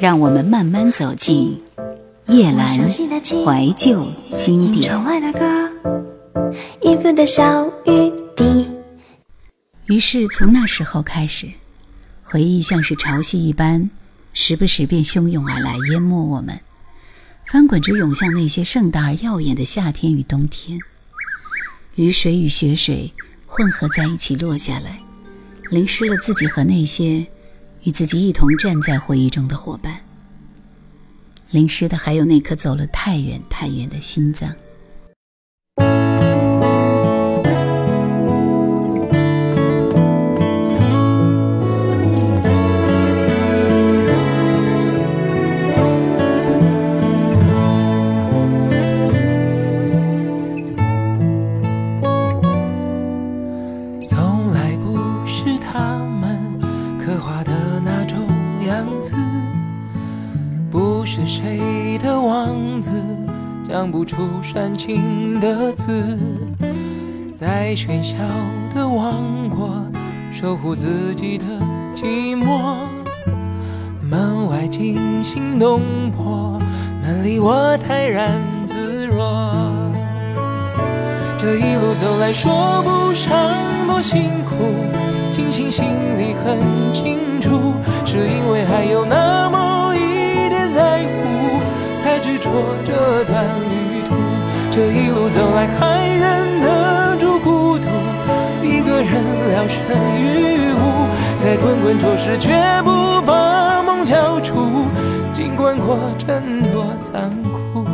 让我们慢慢走进夜阑怀旧经典。于是从那时候开始，回忆像是潮汐一般，时不时便汹涌而来，淹没我们，翻滚着涌向那些盛大而耀眼的夏天与冬天。雨水与雪水混合在一起落下来，淋湿了自己和那些。与自己一同站在回忆中的伙伴，淋湿的还有那颗走了太远太远的心脏。煽情的字，在喧嚣的王国守护自己的寂寞。门外惊心动魄，门里我泰然自若。这一路走来，说不上多辛苦，庆幸心里很清楚，是因为还有那么一点在乎，才执着这段旅。这一路走来，还忍得住孤独，一个人聊胜于无，在滚滚浊世，绝不把梦交出，尽管过程多残酷。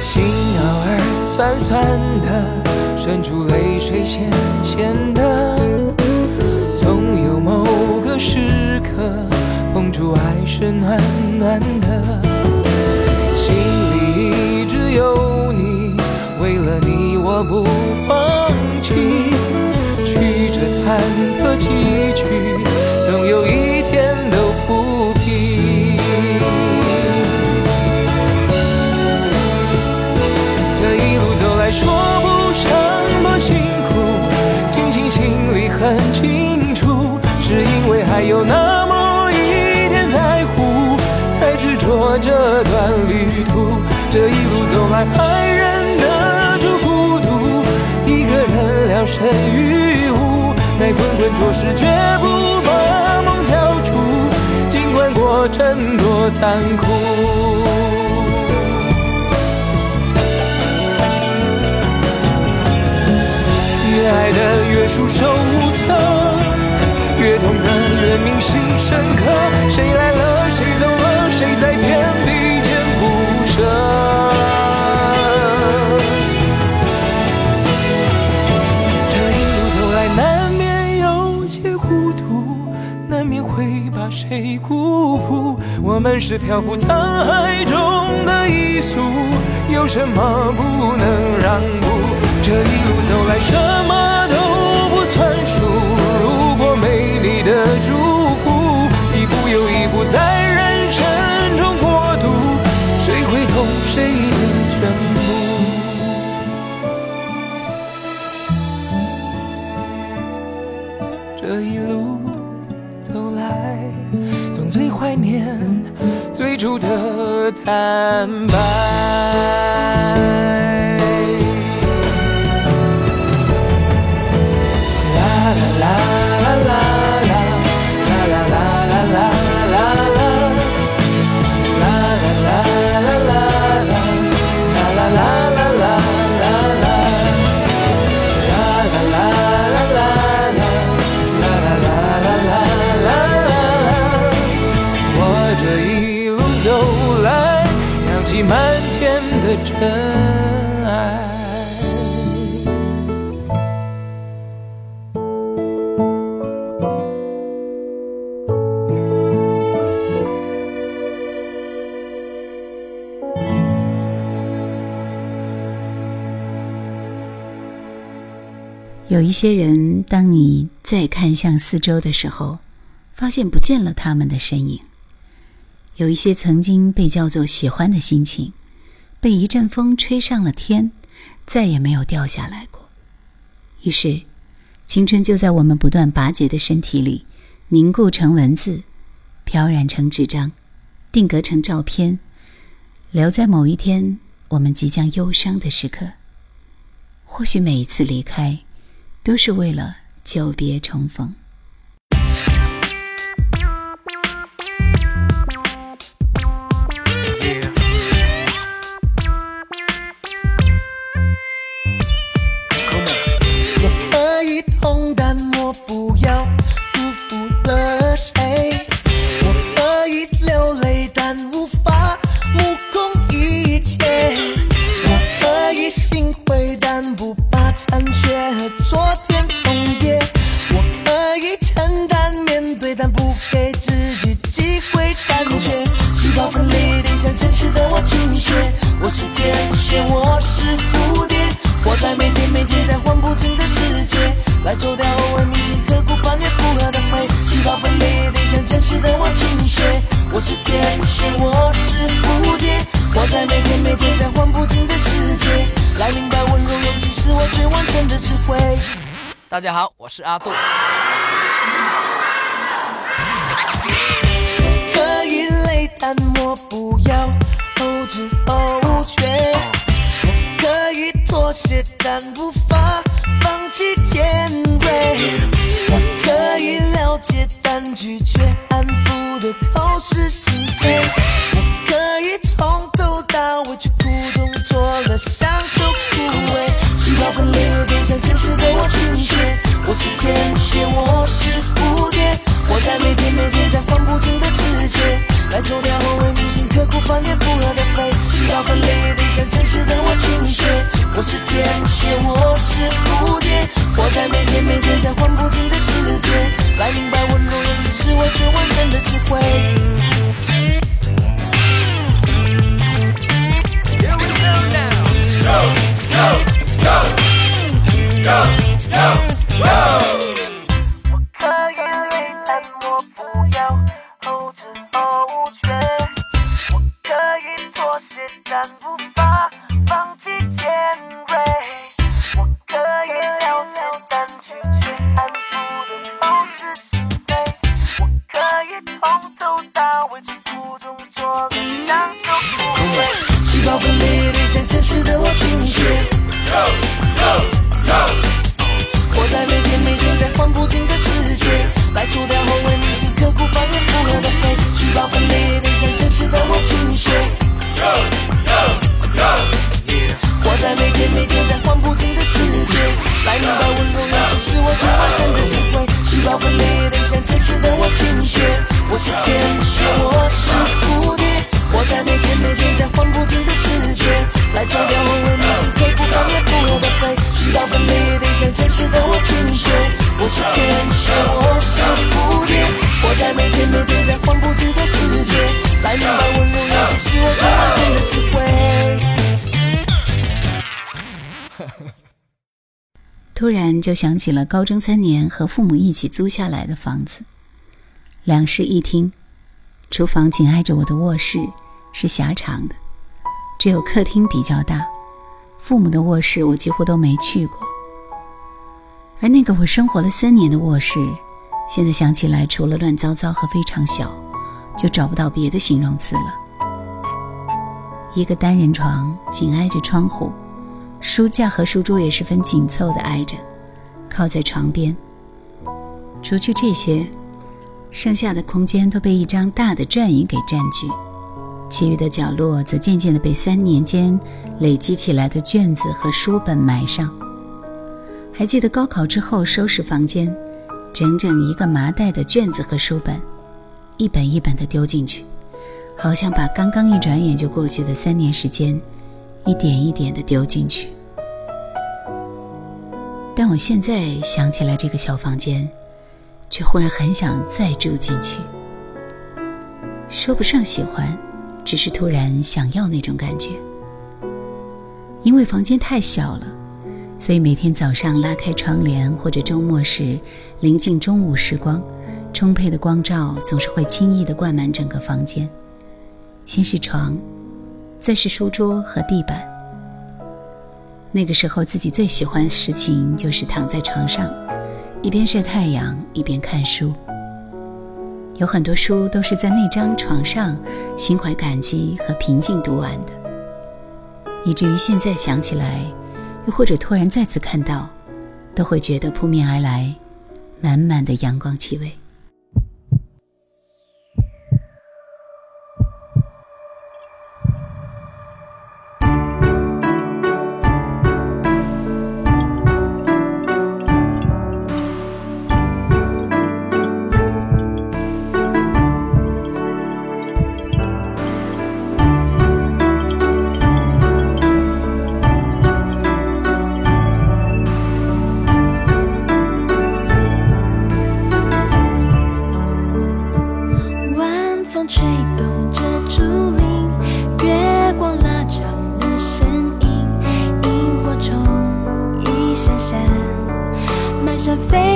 心偶尔酸酸的。渗出泪水，咸咸的。总有某个时刻，碰出爱是暖暖的。心里一直有你，为了你我不放弃。曲折忐来，还忍得住孤独，一个人聊胜于无，在滚滚浊世，绝不把梦交出，尽管过程多残酷。越爱的越束手无策，越痛的越铭心深刻。谁来是漂浮沧海中的一粟，有什么不能让步？这一路走来，什么都不算数。如果美丽的祝福，一步又一步在人生中过渡，谁会懂谁念最初的坦白。有一些人，当你再看向四周的时候，发现不见了他们的身影。有一些曾经被叫做喜欢的心情，被一阵风吹上了天，再也没有掉下来过。于是，青春就在我们不断拔节的身体里凝固成文字，飘染成纸张，定格成照片，留在某一天我们即将忧伤的时刻。或许每一次离开，都是为了久别重逢。大家好，我是阿杜。可以累，但我不要后知后觉。我可以妥协，但无法放弃尖锐。我可以了解，但拒绝安抚的口是心非。我可以从头到尾去苦中作乐，享受枯萎。细胞分裂，变成真实的我倾斜。我是天蝎，我是蝴蝶，我在每天每天在换不停的世界，来抽掉我为明星刻苦翻脸复合的肺。细胞分裂，变成真实的我倾斜。我是天蝎，我是蝴蝶，我在每天每天在换不停的世界，来明白温柔勇气是我最完整的智慧。突然就想起了高中三年和父母一起租下来的房子，两室一厅，厨房紧挨着我的卧室，是狭长的，只有客厅比较大。父母的卧室我几乎都没去过，而那个我生活了三年的卧室，现在想起来除了乱糟糟和非常小，就找不到别的形容词了。一个单人床紧挨着窗户。书架和书桌也十分紧凑地挨着，靠在床边。除去这些，剩下的空间都被一张大的转椅给占据，其余的角落则渐渐地被三年间累积起来的卷子和书本埋上。还记得高考之后收拾房间，整整一个麻袋的卷子和书本，一本一本地丢进去，好像把刚刚一转眼就过去的三年时间，一点一点地丢进去。但我现在想起来这个小房间，却忽然很想再住进去。说不上喜欢，只是突然想要那种感觉。因为房间太小了，所以每天早上拉开窗帘，或者周末时临近中午时光，充沛的光照总是会轻易地灌满整个房间。先是床，再是书桌和地板。那个时候，自己最喜欢的事情就是躺在床上，一边晒太阳，一边看书。有很多书都是在那张床上，心怀感激和平静读完的，以至于现在想起来，又或者突然再次看到，都会觉得扑面而来，满满的阳光气味。展飞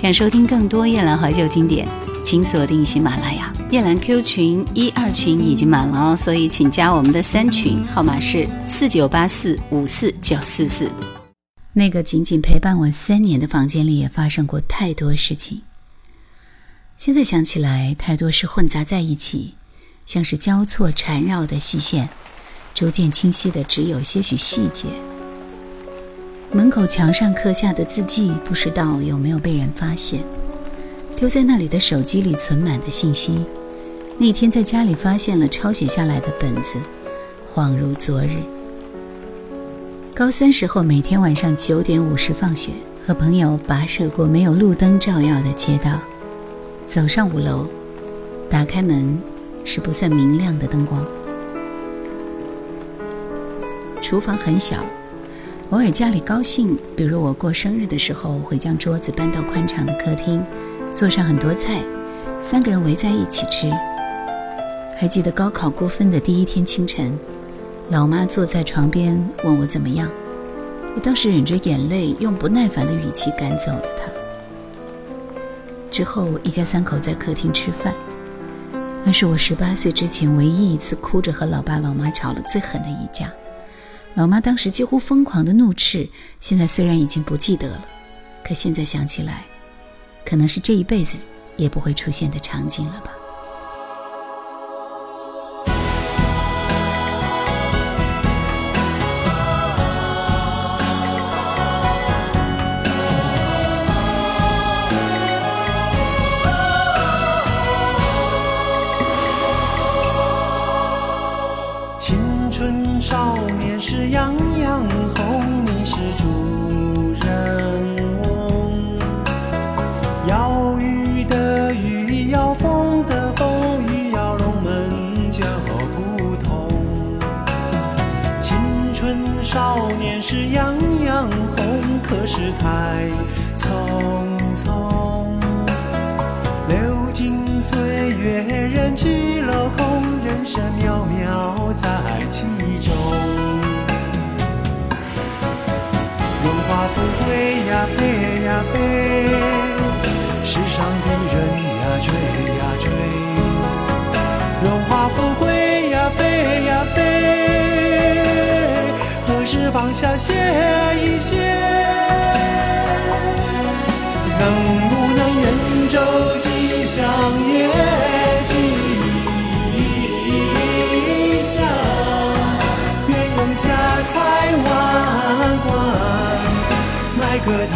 想收听更多夜兰怀旧经典，请锁定喜马拉雅。夜兰 Q 群一二群已经满了哦，所以请加我们的三群，号码是四九八四五四九四四。那个仅仅陪伴我三年的房间里，也发生过太多事情。现在想起来，太多事混杂在一起，像是交错缠绕的细线，逐渐清晰的只有些许细节。门口墙上刻下的字迹，不知道有没有被人发现。丢在那里的手机里存满的信息，那天在家里发现了抄写下来的本子，恍如昨日。高三时候，每天晚上九点五十放学，和朋友跋涉过没有路灯照耀的街道，走上五楼，打开门，是不算明亮的灯光。厨房很小。偶尔家里高兴，比如我过生日的时候，会将桌子搬到宽敞的客厅，做上很多菜，三个人围在一起吃。还记得高考估分的第一天清晨，老妈坐在床边问我怎么样，我当时忍着眼泪，用不耐烦的语气赶走了她。之后一家三口在客厅吃饭，那是我十八岁之前唯一一次哭着和老爸老妈吵了最狠的一架。老妈当时几乎疯狂的怒斥，现在虽然已经不记得了，可现在想起来，可能是这一辈子也不会出现的场景了吧。少年时，样样红，可是太匆匆，流金岁月，人去楼空，人生渺渺在其中。荣华富放下歇一歇？能不能愿舟吉祥，月吉祥，愿用家财万贯，买个太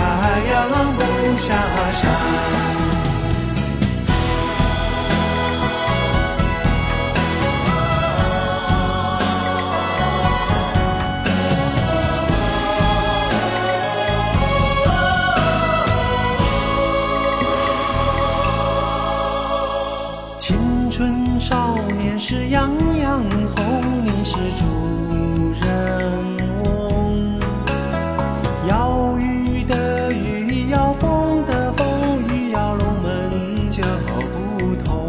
阳不下山。是样样红，你是主人翁。要雨的雨，要风的风，雨要龙门就不同。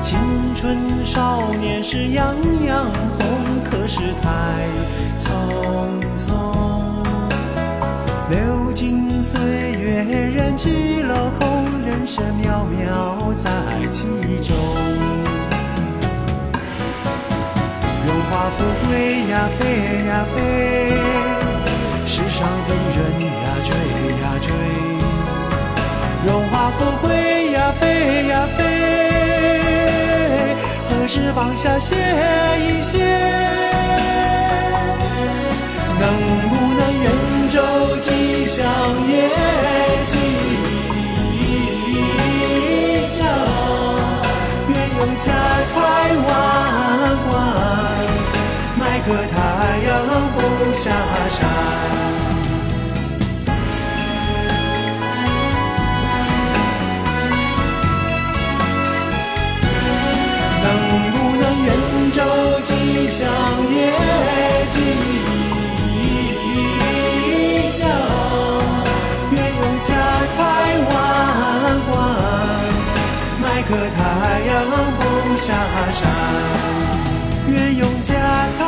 青春少年是样样红，可是太匆匆。流金岁月，人去楼空，人生渺渺在其中。华富贵呀，飞呀飞，世上的人呀，追呀追。荣华富贵呀，飞呀飞，何时放下歇一歇？能不能愿舟吉祥，也吉祥？愿用家财万不下山，能不能愿舟吉祥，月吉祥？愿用家财万贯，买个太阳不下山。愿用家财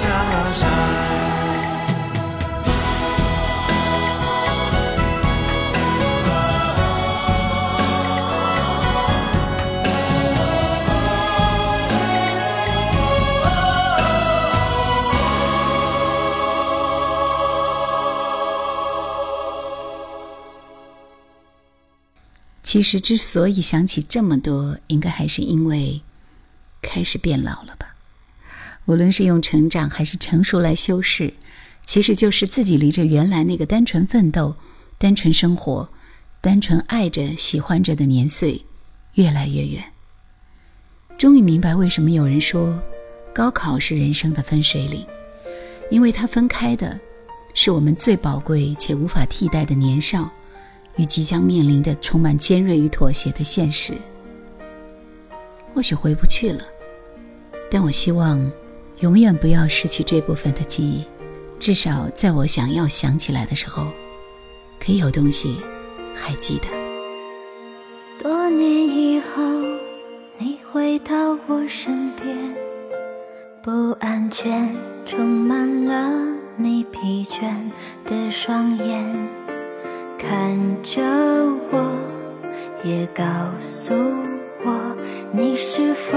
江山其实之所以想起这么多，应该还是因为开始变老了吧。无论是用成长还是成熟来修饰，其实就是自己离着原来那个单纯奋斗、单纯生活、单纯爱着、喜欢着的年岁越来越远。终于明白为什么有人说，高考是人生的分水岭，因为它分开的，是我们最宝贵且无法替代的年少，与即将面临的充满尖锐与妥协的现实。或许回不去了，但我希望，永远不要失去这部分的记忆，至少在我想要想起来的时候，可以有东西还记得。多年以后。你回到我身边，不安全充满了你疲倦的双眼，看着我，也告诉我，你是否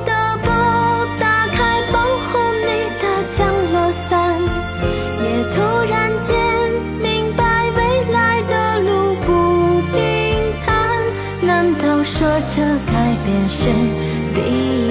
这改变是必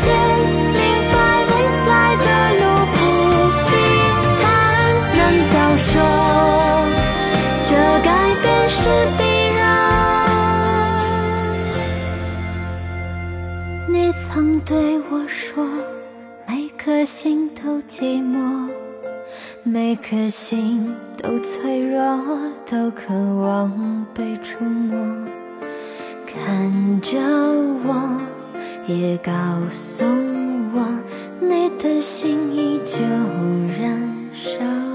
先明白未来的路不平坦难道说这改变是必然。你曾对我说每颗心都寂寞。每颗心都脆弱都渴望被触摸。看着我也告诉我，你的心依旧燃烧。